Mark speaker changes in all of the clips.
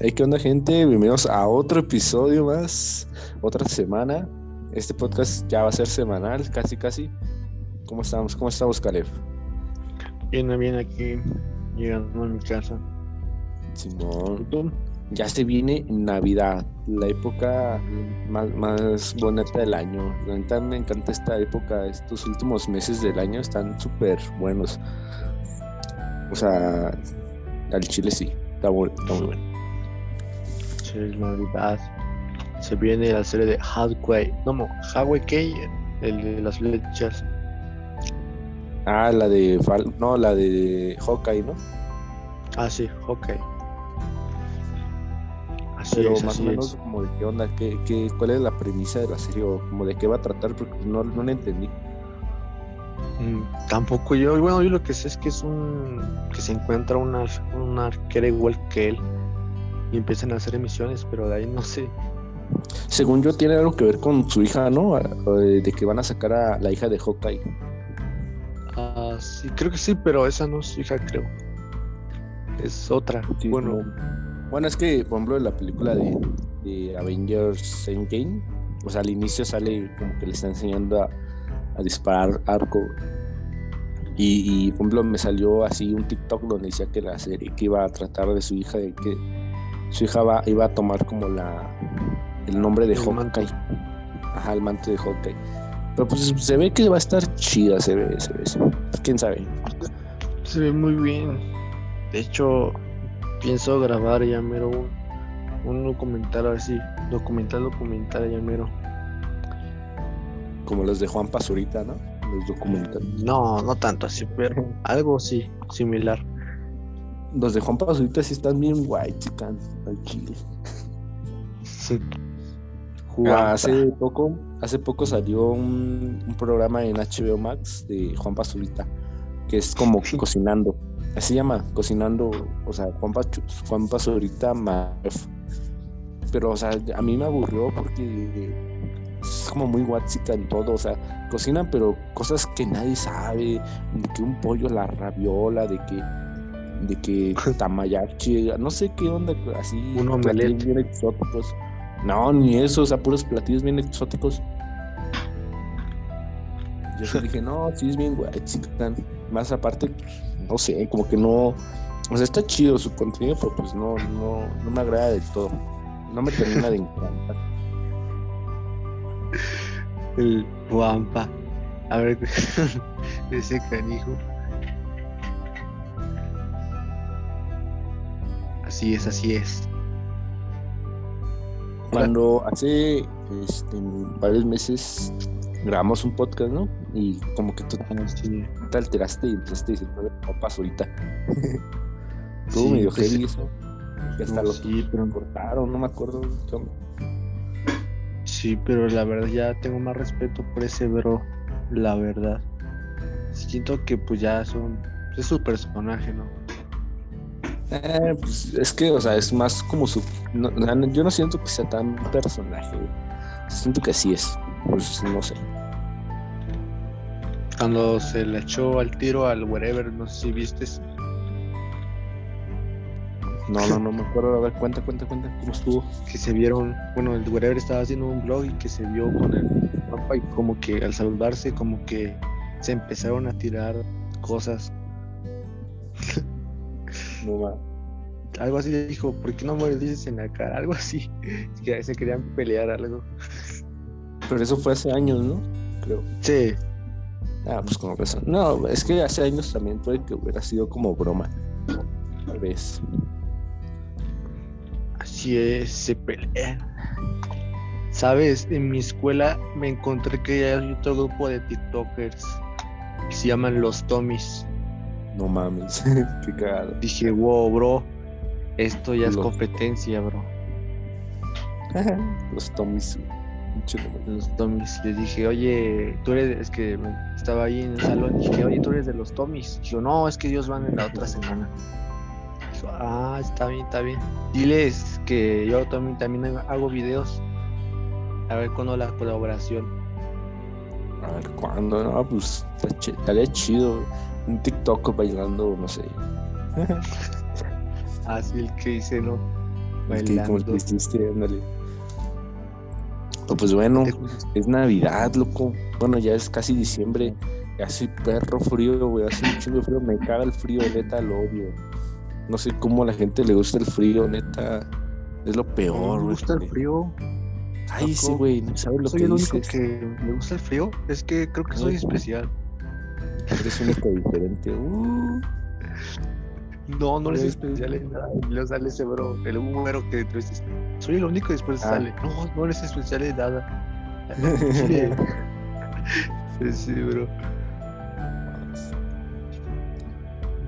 Speaker 1: Hey, ¿qué onda, gente? Bienvenidos a otro episodio más, otra semana. Este podcast ya va a ser semanal, casi, casi. ¿Cómo estamos? ¿Cómo estamos, Caleb?
Speaker 2: Bien, bien aquí, llegando a mi casa.
Speaker 1: Simón, ya se viene Navidad, la época más, más bonita del año. La neta me encanta esta época, estos últimos meses del año están súper buenos. O sea, al chile sí, está, está muy bueno.
Speaker 2: Sí, es Navidad. Se viene la serie de Hadway. No, Hadway Key, el de las flechas.
Speaker 1: Ah, la de Fal- no, la de Hawkeye, ¿no?
Speaker 2: Ah, sí, ok.
Speaker 1: Pero más o menos
Speaker 2: es.
Speaker 1: como de qué onda, qué, qué, cuál es la premisa de la serie o como de qué va a tratar, porque no, no la entendí.
Speaker 2: Mm, tampoco yo, bueno, yo lo que sé es que es un. que se encuentra una, una arquera igual que él. Y empiezan a hacer emisiones, pero de ahí no sé.
Speaker 1: Según yo tiene algo que ver con su hija, ¿no? De de que van a sacar a la hija de Hawkeye.
Speaker 2: Ah, sí, creo que sí, pero esa no es su hija, creo. Es otra.
Speaker 1: Sí,
Speaker 2: bueno,
Speaker 1: no. Bueno, es que, por ejemplo, en la película de, de Avengers Endgame, o sea, al inicio sale como que le está enseñando a, a disparar arco. Y, y, por ejemplo, me salió así un TikTok donde decía que la serie que iba a tratar de su hija, de que su hija va, iba a tomar como la el nombre de
Speaker 2: El.
Speaker 1: Hawkeye. Ajá, el manto de Hawkeye. Pero pues se ve que va a estar chida, se ve, se ve. se ve. ¿Quién sabe?
Speaker 2: Se ve muy bien. De hecho, pienso grabar ya mero un, un documental así. Documental, documental ya mero.
Speaker 1: Como los de Juan Pazurita, ¿no? Los documentales.
Speaker 2: No, no tanto así, pero algo sí, similar.
Speaker 1: Los de Juan Pazurita sí están bien guay, chican, al chile. Ah, hace poco, hace poco salió un, un programa en HBO Max de Juan Pazurita, que es como cocinando. Así se llama, cocinando, o sea, Juan, Pachu- Juan Pazurita. Pero, o sea, a mí me aburrió porque es como muy guachica en todo, o sea, cocinan, pero cosas que nadie sabe, de que un pollo la rabiola, de que de que tamayachi, no sé qué onda, así
Speaker 2: Un
Speaker 1: platillos
Speaker 2: omelette.
Speaker 1: bien exóticos. No, ni eso, o sea, puros platillos bien exóticos. Yo sí dije, no, sí es bien guay, chican. Más aparte, no sé, como que no. O sea, está chido su contenido, pero pues no, no, no me agrada del todo. No me termina de encantar.
Speaker 2: El Juanpa. A ver, ese canijo. Así es, así es.
Speaker 1: Cuando hace este, varios meses grabamos un podcast, ¿no? Y como que tú
Speaker 2: sí.
Speaker 1: te alteraste y empezaste a decir, papas ahorita. Estuvo
Speaker 2: Sí,
Speaker 1: medio
Speaker 2: pues,
Speaker 1: heavy eso. Que hasta
Speaker 2: no,
Speaker 1: lo
Speaker 2: sí, pero,
Speaker 1: cortaron, no me acuerdo.
Speaker 2: sí, pero la verdad ya tengo más respeto por ese bro. La verdad. Siento que pues ya son. Es su personaje, ¿no?
Speaker 1: Eh, pues, es que, o sea, es más como su. no, no- yo no siento que sea tan personaje. Siento que así es. Pues no sé.
Speaker 2: Cuando se le echó al tiro al wherever, no sé si vistes.
Speaker 1: No, no, no me acuerdo. A ver, cuenta, cuenta, cuenta. ¿Cómo estuvo?
Speaker 2: que se vieron, bueno, el wherever estaba haciendo un blog y que se vio con el Juanpa y como que al saludarse como que se empezaron a tirar cosas.
Speaker 1: No va.
Speaker 2: Algo así le dijo, ¿por qué no me lo dices en la cara? Algo así. Que se querían pelear algo.
Speaker 1: Pero eso fue hace años, ¿no? Creo.
Speaker 2: Sí,
Speaker 1: Ah, pues con razón. No, es que hace años también puede que hubiera sido como broma. Tal vez.
Speaker 2: así es, se pelean. Sabes, en mi escuela me encontré que hay otro grupo de TikTokers que se llaman los Tommys.
Speaker 1: No mames. Qué cagado.
Speaker 2: Dije, wow, bro, esto ya es competencia, bro.
Speaker 1: Los Tommys.
Speaker 2: Los Tommys. Les dije, oye, tú eres, es que estaba ahí en el salón, y dije, oye, tú eres de los Tommys. Dijo, no, es que ellos van en la otra semana. Dijo, ah, está bien, está bien. Diles que yo también, también hago videos. A ver cuándo la colaboración.
Speaker 1: A ver cuándo, no, pues estaría chido. un TikTok bailando, no sé.
Speaker 2: Así el que dice, ¿no?
Speaker 1: El que, como el que
Speaker 2: Bailando.
Speaker 1: hiciste, ándale. Oh, Pues bueno, es Navidad, loco. Bueno, ya es casi diciembre. Soy perro frío, güey. Hace un chingo frío. Me caga el frío, neta, lo odio. No sé cómo a la gente le gusta el frío, neta. Es lo
Speaker 2: No
Speaker 1: peor,
Speaker 2: me
Speaker 1: güey.
Speaker 2: gusta el frío.
Speaker 1: Ay, sí,
Speaker 2: loco.
Speaker 1: güey. No sabes lo
Speaker 2: soy
Speaker 1: que
Speaker 2: el único
Speaker 1: dices.
Speaker 2: que me gusta el frío. Es que creo que soy
Speaker 1: Ujú.
Speaker 2: especial.
Speaker 1: Eres único diferente. Uh,
Speaker 2: No, no eres
Speaker 1: Güey.
Speaker 2: especial en nada. Y luego sale ese bro, el número que dices, soy el único y después
Speaker 1: Ah.
Speaker 2: sale, no, no eres especial en nada. Sí, sí, sí, bro.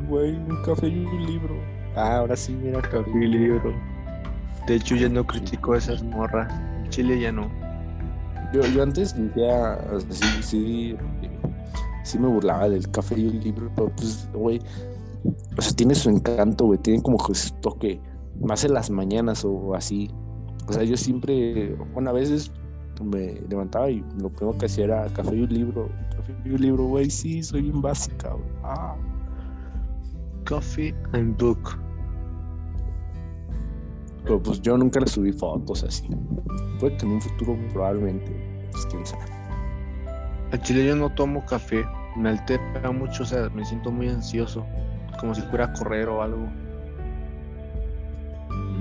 Speaker 1: Güey, un café y un libro. Ah, ahora sí, mira, café
Speaker 2: Mi libro. De hecho, ya no critico a esas morras. En Chile ya no.
Speaker 1: Yo, yo antes o sea, sí, sí, sí me burlaba del café y un libro, pero pues, güey, o sea, tiene su encanto, güey, tiene como que su toque, más en las mañanas o así. O sea, yo siempre, bueno, a veces me levantaba y lo primero que hacía era café y un libro, café y un libro, güey, sí, soy bien básica, güey. Ah,
Speaker 2: Coffee and book.
Speaker 1: pero pues yo nunca le subí fotos así. Puede que en un futuro probablemente, pues quién sabe.
Speaker 2: En Chile yo no tomo café. Me altera mucho, o sea, me siento muy ansioso. Como si fuera a correr o algo.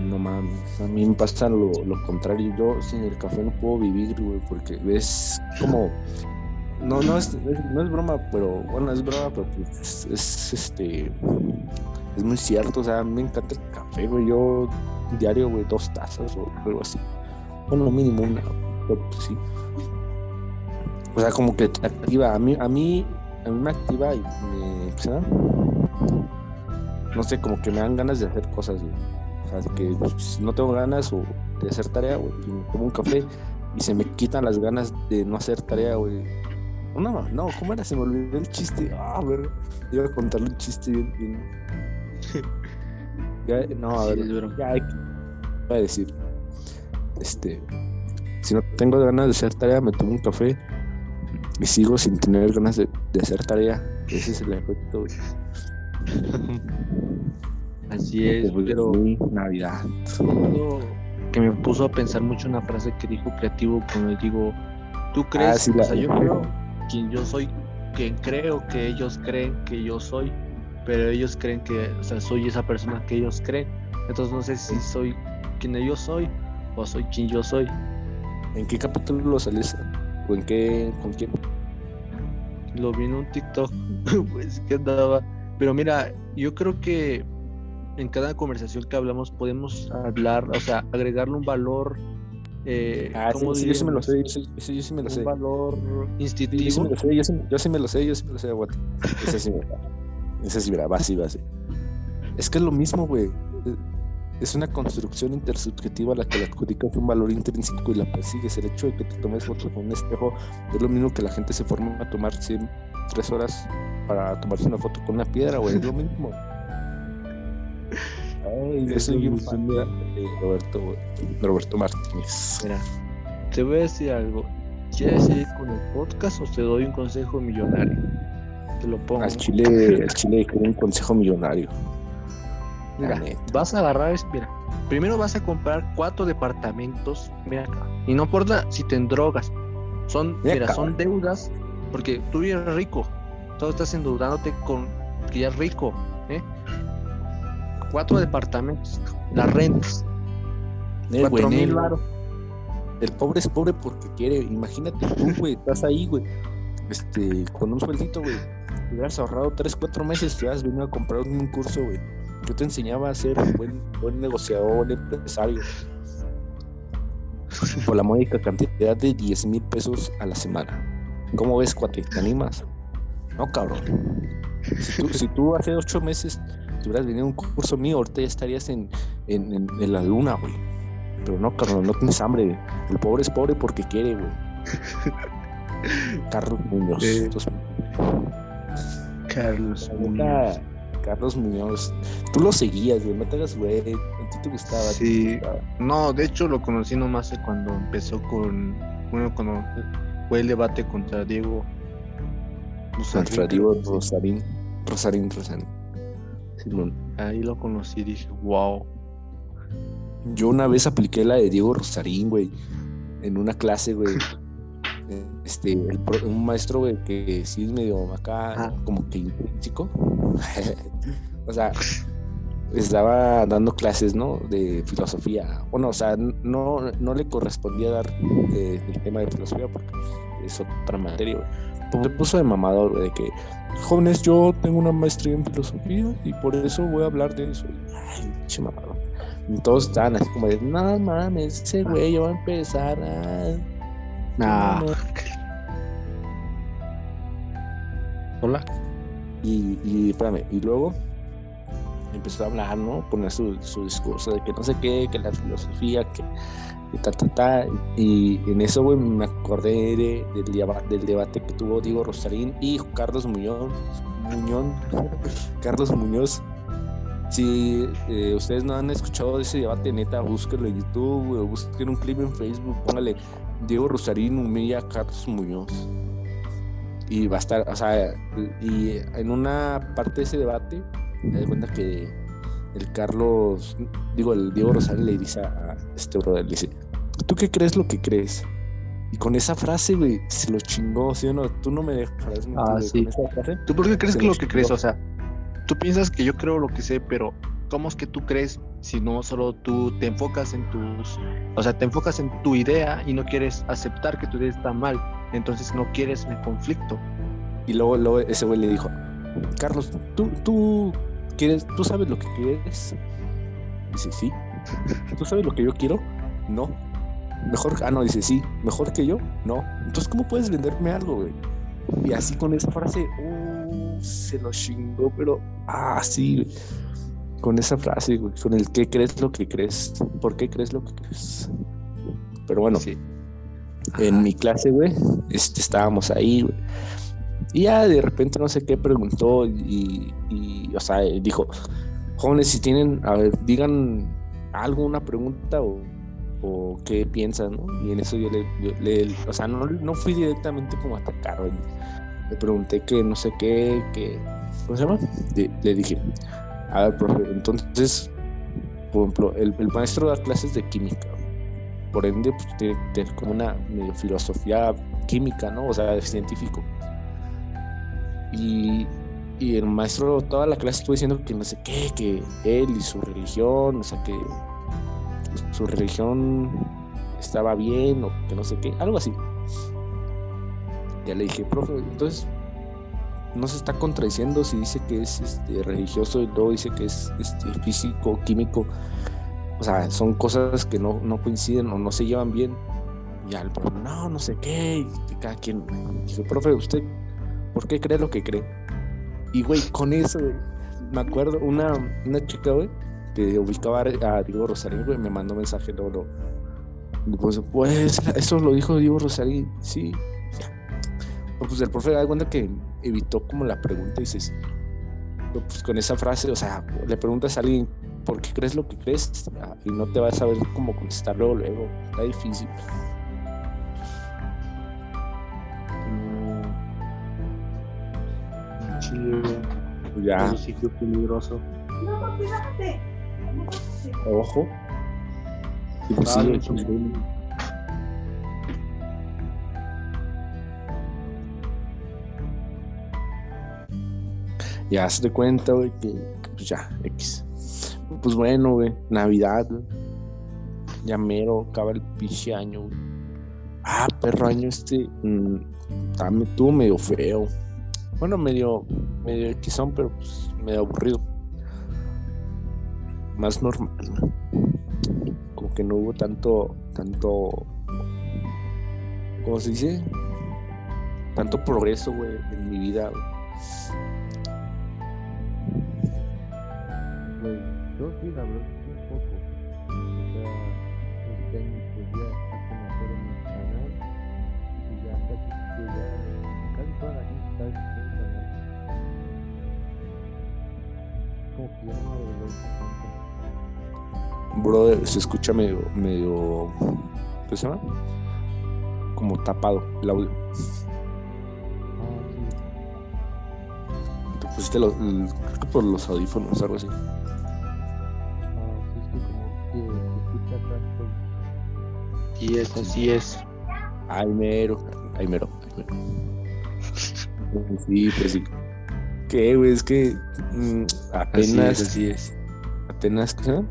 Speaker 1: No mames, a mí me pasa lo, lo contrario. Yo sin el café no puedo vivir, güey, porque es como. No, no es, no es broma, pero bueno, es broma, pero pues es, es, este. Es muy cierto, o sea, me encanta el café, güey. Yo diario, güey, dos tazas o algo así. Bueno, mínimo una, pero pues sí. O sea, como que te activa. A mí, a mí, a mí me activa y me. No sé, como que me dan ganas de hacer cosas, güey. O sea, que pues, si no tengo ganas o de hacer tarea, güey, me tomo un café y se me quitan las ganas de no hacer tarea, güey. No, no, ¿cómo era? Se me olvidó el chiste. Ah, ver, iba a contarle un chiste bien. bien. Ya, no, a ver, ya voy a decir. Este, si no tengo ganas de hacer tarea, me tomo un café y sigo sin tener ganas de, de hacer tarea. Ese es el efecto. güey.
Speaker 2: Así es, pero
Speaker 1: Navidad.
Speaker 2: que me puso a pensar mucho una frase que dijo creativo cuando digo, tú crees,
Speaker 1: Ah, sí,
Speaker 2: o sea, yo creo quien yo soy, quien creo que ellos creen que yo soy, pero ellos creen que, o sea, soy esa persona que ellos creen. Entonces no sé si soy quien yo soy o soy quien yo soy.
Speaker 1: ¿En qué capítulo lo saliste? ¿O en qué? ¿Con quién?
Speaker 2: Lo vi en un TikTok, pues que andaba. Pero mira, yo creo que en cada conversación que hablamos podemos hablar, o sea, agregarle un valor. Eh,
Speaker 1: Ah, sí,
Speaker 2: ¿cómo
Speaker 1: sí, yo sí me lo sé, yo sí, ese yo sí me lo sé.
Speaker 2: Un valor
Speaker 1: Sí, yo sí
Speaker 2: instintivo.
Speaker 1: me lo sé, yo sí, yo me lo sé, yo sí me lo sé. Ese sí. Ese sí, mira, va así, va así. Es que es lo mismo, güey. Es una construcción intersubjetiva a la que le adjudicas un valor intrínseco y la persigues. El hecho de que te tomes fotos con un espejo es lo mismo que la gente se forma a tomar tres horas para tomarse una foto con una piedra, güey. Es lo mismo. Ay, yo
Speaker 2: Es
Speaker 1: soy
Speaker 2: lo
Speaker 1: de Roberto, Roberto Martínez.
Speaker 2: Mira, te voy a decir algo. ¿Quieres seguir con el podcast o te doy un consejo millonario? Te lo pongo.
Speaker 1: Al Chile, al Chile quiero un consejo millonario.
Speaker 2: Mira, vas a agarrar, mira, primero vas a comprar cuatro departamentos, mira acá, y no importa si te drogas, son,
Speaker 1: Mira
Speaker 2: mira, son deudas, porque tú eres rico, todo estás endeudándote con que ya es rico, ¿eh? Cuatro departamentos, las rentas,
Speaker 1: Eh,
Speaker 2: cuatro
Speaker 1: güey,
Speaker 2: mil baros.
Speaker 1: El pobre es pobre porque quiere. Imagínate tú, güey, estás ahí, güey. Este, con un sueldito, güey. Te hubieras ahorrado tres, cuatro meses, te hubieras venido a comprar un curso, güey. Yo te enseñaba a ser un buen, buen negociador, empresario. Por la módica cantidad de 10 mil pesos a la semana. ¿Cómo ves, cuate? ¿Te animas? No, cabrón. Si tú, si tú hace ocho meses te hubieras venido a un curso mío, ahorita ya estarías en, en, en- en la luna, güey. Pero no, cabrón, no tienes hambre. El pobre es pobre porque quiere, güey. Carlos Muñoz.
Speaker 2: Eh,
Speaker 1: Entonces,
Speaker 2: Carlos
Speaker 1: neta, Carlos Muñoz. Tú lo seguías, güey. No te hagas, güey. A ti te gustaba. te
Speaker 2: Sí.
Speaker 1: gustaba.
Speaker 2: No, de hecho lo conocí nomás cuando empezó con, bueno, cuando fue el debate contra Diego.
Speaker 1: Contra Diego. Rosarín. Rosarín, Rosarín. Simón.
Speaker 2: Ahí lo conocí y dije, wow.
Speaker 1: Yo una vez apliqué la de Diego Rosarín, güey, en una clase, güey. Este, el un maestro, güey, que sí es medio acá,
Speaker 2: Ajá.
Speaker 1: como que intrínseco. o sea, estaba dando clases, ¿no? De filosofía. Bueno, o sea, no, no le correspondía dar eh, el tema de filosofía porque es otra materia, güey. Se puso de mamador, güey, de que, jóvenes, yo tengo una maestría en filosofía y por eso voy a hablar de eso. Ay, pinche mamador. Y todos estaban así como de, no mames, ese güey ya va a empezar a...
Speaker 2: Nah. Hola.
Speaker 1: Y, y espérame, y luego empezó a hablar, ¿no? Poner su, su discurso de que no sé qué, que la filosofía, que, que ta. Y en eso, güey, me acordé de- del, deba- del debate que tuvo Diego Rosarín y Carlos Muñoz. Muñón, Carlos Muñoz. Si eh, ustedes no han escuchado ese debate, neta, búsquenlo en YouTube, o busquen un clip en Facebook, póngale Diego Rosarín humilla a Carlos Muñoz y va a estar, o sea, y en una parte de ese debate, me da cuenta que el Carlos, digo, el Diego Rosales le dice a este brother, le dice, ¿tú qué crees lo que crees? Y con esa frase, güey, se lo chingó, ¿sí o no? Tú no me dejarás mentir,
Speaker 2: Ah, sí.
Speaker 1: con esa frase.
Speaker 2: ¿Tú por qué crees que lo que crees? O sea, tú piensas que yo creo lo que sé, pero ¿cómo es que tú crees si no solo tú te enfocas en tus, o sea, te enfocas en tu idea y no quieres aceptar que tu idea está mal? Entonces no quieres el conflicto.
Speaker 1: Y luego, luego ese güey le dijo, Carlos, ¿tú, tú, quieres, ¿tú sabes lo que quieres? Dice, sí. ¿Tú sabes lo que yo quiero? No. Mejor, ah, no, dice, sí. ¿Mejor que yo? No. Entonces, ¿cómo puedes venderme algo, güey? Y así con esa frase, uh, se lo chingó, pero, ah, sí, güey. Con esa frase, güey, con el ¿qué crees lo que crees? ¿Por qué crees lo que crees? Pero bueno,
Speaker 2: Sí.
Speaker 1: en mi clase, güey, este, estábamos ahí, güey. Y ya de repente no sé qué preguntó y, o sea, dijo, jóvenes, si tienen, a ver, digan algo, una pregunta o, o qué piensan, ¿no? Y en eso yo le, o sea, no, no fui directamente como a atacar. Le pregunté que no sé qué, que, ¿cómo se llama? Le, dije, a ver, profe, entonces, por ejemplo, el, el maestro da clases de química, por ende, pues tiene tener como una filosofía química, ¿no? O sea, científico. Y, el maestro toda la clase estuvo diciendo que no sé qué, que él y su religión, o sea, que su religión estaba bien o que no sé qué, algo así. Ya le dije, profe, entonces no se está contradiciendo si dice que es este, religioso y luego dice que es este, físico, químico. O sea, son cosas que no, no coinciden o no se llevan bien. Y al profe, no, no sé qué, y cada quien. Dije, profe, ¿usted por qué cree lo que cree? Y güey, con eso, me acuerdo, una, una chica, güey, que ubicaba a Diego Rosarín, güey, me mandó mensaje luego. Pues, pues, eso lo dijo Diego Rosarín, sí. Pues el profe da cuenta que evitó como la pregunta y dice, sí. Pero, pues con esa frase, o sea, le preguntas a alguien, ¿por qué crees lo que crees? Ah, Y no te vas a saber cómo contestar luego, luego. Está difícil. Pues ya,
Speaker 2: un sitio peligroso.
Speaker 1: ojo. Y pues
Speaker 2: Ah,
Speaker 1: sí, pues, Ya se te cuenta, güey, que, que, pues ya, X. Pues bueno, güey, Navidad, güey. Ya mero, acaba el pinche año, güey. Ah, perro año este. mm, ah, me tuvo medio feo. Bueno, medio, medio Xón, pero pues medio aburrido. Más normal. Como que no hubo tanto, tanto. ¿Cómo se dice? Tanto progreso, güey, en mi vida. Güey,
Speaker 3: yo sí, la verdad,
Speaker 1: Brother, se escucha medio, medio. ¿Qué se llama? Como tapado el audio. Tu pusiste los, creo que por los audífonos, algo así.
Speaker 3: Ah, sí, es que como que se escucha atrás todo.
Speaker 2: Y es, así es.
Speaker 1: Ay, mero, ay, mero, ay, mero. Sí, pues sí. ¿Qué, güey? Es que mm,
Speaker 2: Así
Speaker 1: apenas,
Speaker 2: es, así es.
Speaker 1: apenas, ¿qué se llama?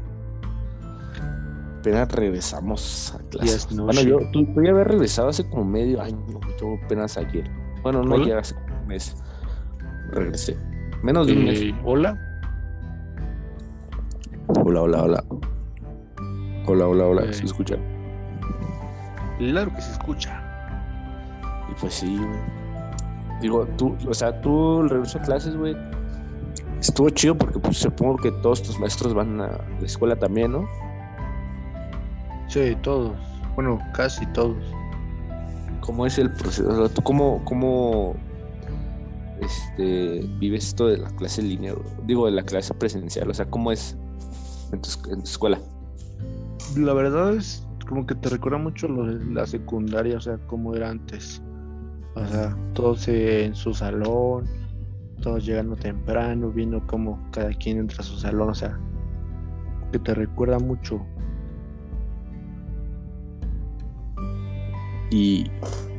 Speaker 1: Apenas regresamos a clases.
Speaker 2: es
Speaker 1: Bueno, yo, tú, tú ya regresado hace como medio año, yo apenas ayer. Bueno, no
Speaker 2: ¿Hola?
Speaker 1: ayer, hace como un mes. Regresé. Menos de un mes.
Speaker 2: Eh, Hola.
Speaker 1: Hola, hola, hola. Hola, hola, hola.
Speaker 2: Eh.
Speaker 1: ¿Se escucha?
Speaker 2: Claro que se escucha.
Speaker 1: Y pues sí, güey. Digo, tú, o sea, tú el regreso a clases, güey, estuvo chido porque pues supongo que todos tus maestros van a la escuela también, ¿no?
Speaker 2: Sí, todos. Bueno, casi todos.
Speaker 1: ¿Cómo es el proceso? O sea, ¿tú cómo, cómo este, vives esto de la clase en línea? Digo, de la clase presencial, o sea, ¿cómo es en tu, en tu escuela?
Speaker 2: La verdad es como que te recuerda mucho lo de la secundaria, o sea, cómo era antes. O sea, todos en su salón, todos llegando temprano, viendo cómo cada quien entra a su salón, o sea, que te recuerda mucho.
Speaker 1: Y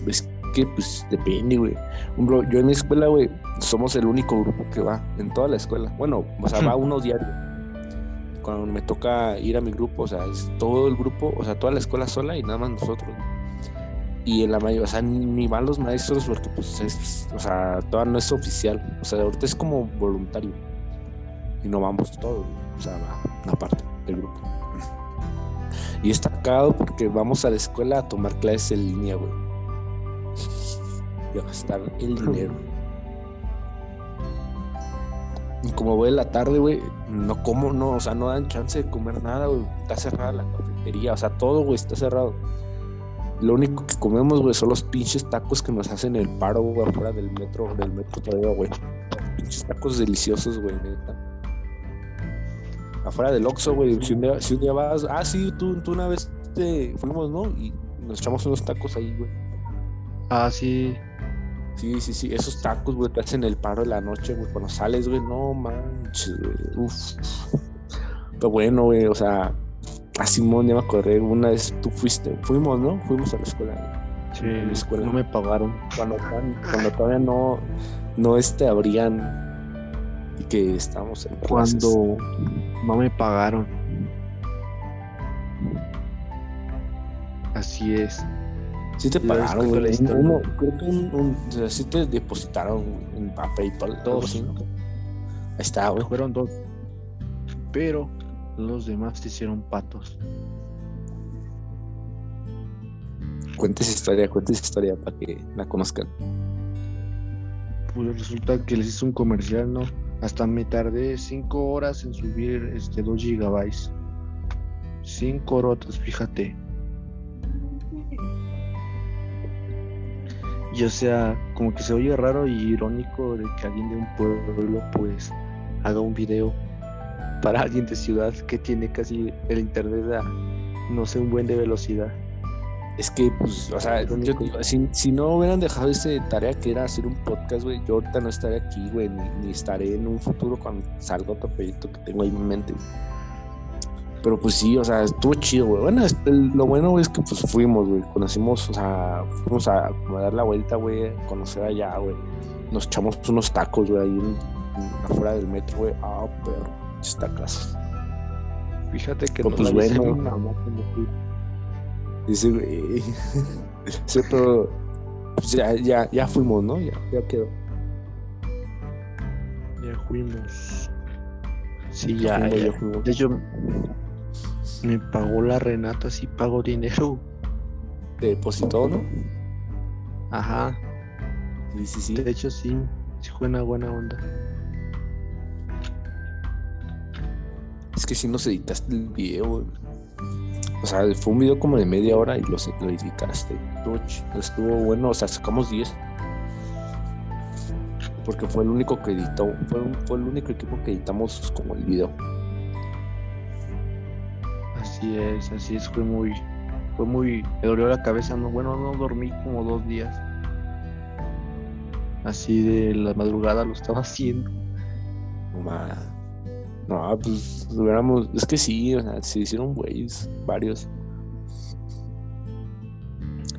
Speaker 1: es que, pues, depende, güey. Bro, Yo en mi escuela, güey, somos el único grupo que va en toda la escuela. Bueno, o sea, va uno diario. Cuando me toca ir a mi grupo, o sea, es todo el grupo, o sea, toda la escuela sola y nada más nosotros. Y en la mayoría, o sea, ni, van los maestros porque, pues, es, o sea, todavía no es oficial. O sea, ahorita es como voluntario. Y no vamos todos, o sea, una parte del grupo. Y está cagado porque vamos a la escuela a tomar clases en línea, güey. Y a gastar el dinero. Y como voy en la tarde, güey, no como, no, o sea, no dan chance de comer nada, güey. Está cerrada la cafetería, o sea, todo, güey, está cerrado. Lo único que comemos, güey, son los pinches tacos que nos hacen el paro, güey, afuera del metro, del metro todavía, güey. Pinches tacos deliciosos, güey, neta. Afuera del Oxxo, güey. Si un día, si un día vas. Ah, sí, tú, tú una vez te fuimos, ¿no? Y nos echamos unos tacos ahí, güey.
Speaker 2: Ah, sí,
Speaker 1: Sí, sí, sí. Esos tacos, güey, te hacen el paro de la noche, güey. Cuando sales, güey, no manches, güey. Uf. Pero bueno, güey, o sea. A Simón ya me acordé. Una vez tú fuiste. Fuimos, ¿no? Fuimos a la escuela.
Speaker 2: sí,
Speaker 1: En la escuela.
Speaker 2: no me pagaron.
Speaker 1: Cuando, cuando todavía no. No este abrían. Y que estábamos en clases.
Speaker 2: Cuando no me pagaron. Así es.
Speaker 1: Sí te pagaron, güey. Uno, creo que un, un- o sea, sí te depositaron en a PayPal.
Speaker 2: Dos.
Speaker 1: Ahí está, güey.
Speaker 2: Fueron dos. Pero los demás te hicieron patos.
Speaker 1: Cuentes historia, cuentes historia para que la conozcan.
Speaker 2: Pues resulta que les hice un comercial, ¿no? Hasta me tardé cinco horas en subir este 2 gigabytes. Cinco horotas, fíjate. Y o sea, como que se oye raro y irónico de que alguien de un pueblo pues haga un video para alguien de ciudad que tiene casi el internet a no sé un buen de velocidad.
Speaker 1: Es que, pues, o sea, yo si, si no hubieran dejado esa tarea que era hacer un podcast, güey, yo ahorita no estaré aquí, güey, ni, ni estaré en un futuro cuando salga otro proyecto que tengo ahí en mente. Pero pues sí, o sea, estuvo chido, güey. Bueno, lo bueno es que pues fuimos, güey. Conocimos, o sea, fuimos a, a dar la vuelta, güey, conocer allá, güey. Nos echamos unos tacos, güey, ahí en- en- afuera del metro, güey. Ah, perro, está casa.
Speaker 2: Fíjate que no
Speaker 1: pues, bueno.
Speaker 2: fui.
Speaker 1: Dice, güey. Sí, pero pues ya, ya, ya fuimos, ¿no? Ya, ya quedó.
Speaker 2: Ya fuimos. Sí,
Speaker 1: Ya
Speaker 2: ya,
Speaker 1: fuimos,
Speaker 2: ya.
Speaker 1: ya fuimos.
Speaker 2: De hecho, me pagó la Renata, sí pago dinero.
Speaker 1: Te depositó, ¿no?
Speaker 2: Ajá.
Speaker 1: Sí, sí, sí.
Speaker 2: De hecho, sí. Sí fue una buena onda.
Speaker 1: Es que si nos editaste el video. O sea, fue un video como de media hora y lo, editaste. Estuvo, estuvo bueno, o sea, sacamos 10. Porque fue el único que editó, fue, fue el único equipo que editamos como el video.
Speaker 2: Así es, así es. Fue muy. Fue muy. Me dolió la cabeza, no. Bueno, no dormí como dos días. Así de la madrugada lo estaba haciendo.
Speaker 1: ma. No, pues hubiéramos. Es que sí, o sea, se hicieron güeyes, varios.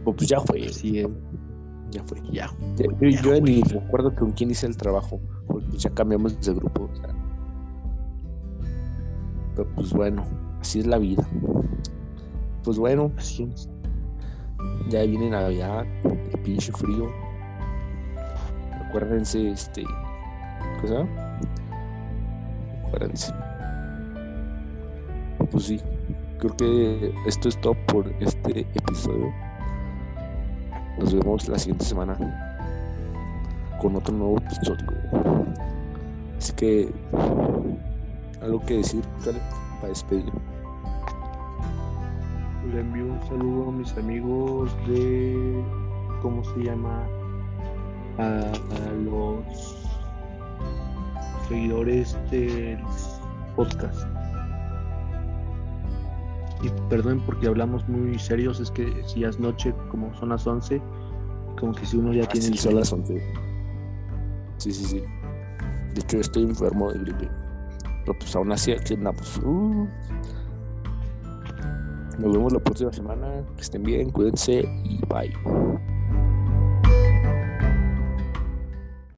Speaker 1: O pues ya fue.
Speaker 2: Sí, eh,
Speaker 1: Ya fue.
Speaker 2: ya.
Speaker 1: Yo,
Speaker 2: Ya
Speaker 1: yo ni
Speaker 2: fue.
Speaker 1: recuerdo con quién hice el trabajo, porque pues ya cambiamos de grupo. o sea. Pero pues bueno, así es la vida. Pues bueno,
Speaker 2: Así es.
Speaker 1: ya viene Navidad, el pinche frío. Acuérdense, este. ¿Qué Acuérdense. Pues sí, creo que esto es todo por este episodio. Nos vemos la siguiente semana con otro nuevo episodio. Así que, algo que decir, para despedir.
Speaker 2: Le envío un saludo a mis amigos de. ¿Cómo se llama? A los seguidores del podcast. Y perdonen porque hablamos muy serios, es que si ya es noche, como son las 11, como que si uno ya tiene.
Speaker 1: Así
Speaker 2: el
Speaker 1: son las 11. Sí, sí, sí. De hecho, estoy enfermo de gripe. Pero pues aún así, aquí andamos. Uh. Nos vemos la próxima semana. Que estén bien, cuídense y bye.